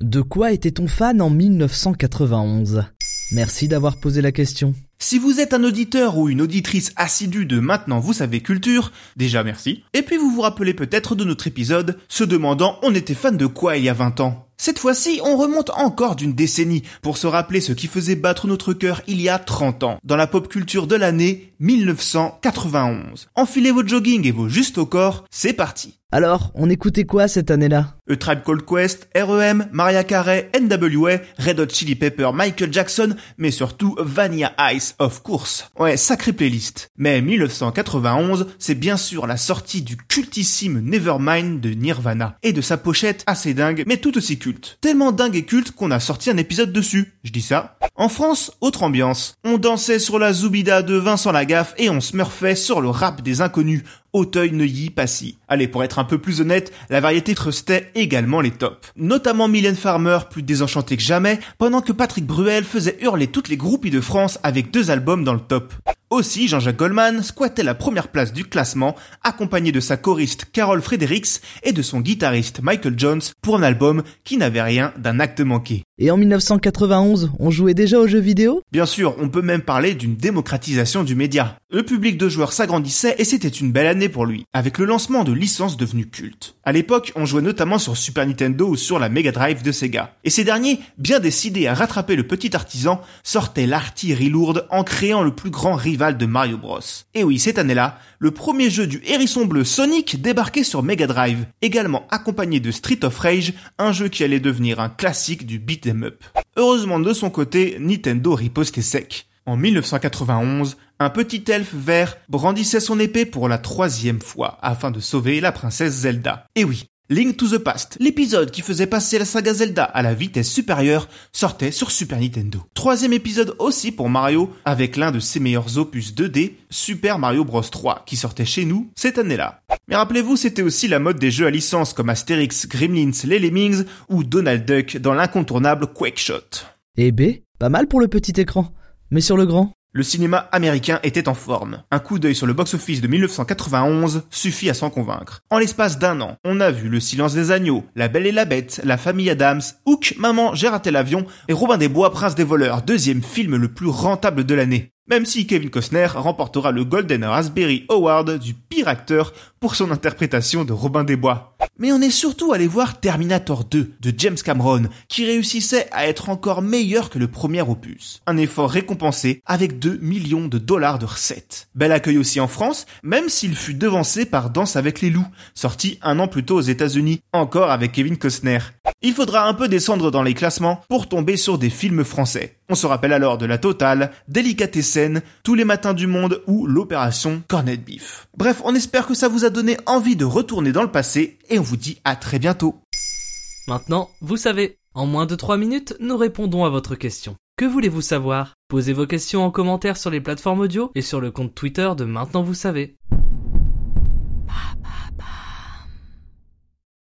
De quoi était-on fan en 1991 Merci d'avoir posé la question. Si vous êtes un auditeur ou une auditrice assidue de Maintenant vous savez culture, déjà merci. Et puis vous vous rappelez peut-être de notre épisode se demandant on était fan de quoi il y a 20 ans. Cette fois-ci, on remonte encore d'une décennie pour se rappeler ce qui faisait battre notre cœur il y a 30 ans, dans la pop culture de l'année 1991. Enfilez vos jogging et vos juste au corps, c'est parti. Alors, on écoutait quoi cette année-là? A Tribe Called Quest, REM, Maria Carey, NWA, Red Hot Chili Pepper, Michael Jackson, mais surtout Vanilla Ice, of course. Ouais, sacrée playlist. Mais 1991, c'est bien sûr la sortie du cultissime Nevermind de Nirvana, et de sa pochette assez dingue, mais tout aussi culte. Tellement dingue et culte qu'on a sorti un épisode dessus. Je dis ça. En France, autre ambiance. On dansait sur la Zoubida de Vincent Lagaffe et on smurfait sur le rap des inconnus. Auteuil, Neuilly, Passy. Allez, pour être un peu plus honnête, la variété trustait également les tops. Notamment Mylène Farmer, plus désenchantée que jamais, pendant que Patrick Bruel faisait hurler toutes les groupies de France avec deux albums dans le top. Aussi, Jean-Jacques Goldman squattait la première place du classement, accompagné de sa choriste Carol Fredericks et de son guitariste Michael Jones pour un album qui n'avait rien d'un acte manqué. Et en 1991, on jouait déjà aux jeux vidéo? Bien sûr, on peut même parler d'une démocratisation du média. Le public de joueurs s'agrandissait et c'était une belle année pour lui, avec le lancement de licences devenues cultes. À l'époque, on jouait notamment sur Super Nintendo ou sur la Mega Drive de Sega. Et ces derniers, bien décidés à rattraper le petit artisan, sortaient l'artillerie lourde en créant le plus grand rival de Mario Bros. Et oui, cette année-là, le premier jeu du hérisson bleu Sonic débarquait sur Mega Drive, également accompagné de Street of Rage, un jeu qui allait devenir un classique du Heureusement de son côté, Nintendo ripostait sec. En 1991, un petit elfe vert brandissait son épée pour la troisième fois afin de sauver la princesse Zelda. Et oui, Link to the Past, l'épisode qui faisait passer la saga Zelda à la vitesse supérieure, sortait sur Super Nintendo. Troisième épisode aussi pour Mario, avec l'un de ses meilleurs opus 2D, Super Mario Bros 3, qui sortait chez nous cette année-là. Mais rappelez-vous, c'était aussi la mode des jeux à licence comme Asterix, Gremlins, les Lemmings ou Donald Duck dans l'incontournable Quake Shot. Eh B, pas mal pour le petit écran. Mais sur le grand le cinéma américain était en forme. Un coup d'œil sur le box-office de 1991 suffit à s'en convaincre. En l'espace d'un an, on a vu Le silence des agneaux, La belle et la bête, La famille Adams, Hook, Maman, j'ai raté l'avion et Robin des Bois, Prince des voleurs, deuxième film le plus rentable de l'année même si Kevin Costner remportera le Golden Raspberry Award du pire acteur pour son interprétation de Robin des Bois. Mais on est surtout allé voir Terminator 2 de James Cameron, qui réussissait à être encore meilleur que le premier opus. Un effort récompensé avec 2 millions de dollars de recettes. Bel accueil aussi en France, même s'il fut devancé par Danse avec les loups, sorti un an plus tôt aux États-Unis, encore avec Kevin Costner. Il faudra un peu descendre dans les classements pour tomber sur des films français. On se rappelle alors de La Totale, Délicatessen, Tous les matins du monde ou l'opération Cornet Beef. Bref, on espère que ça vous a donné envie de retourner dans le passé et on vous dit à très bientôt. Maintenant, vous savez, en moins de 3 minutes, nous répondons à votre question. Que voulez-vous savoir? Posez vos questions en commentaire sur les plateformes audio et sur le compte Twitter de Maintenant vous savez.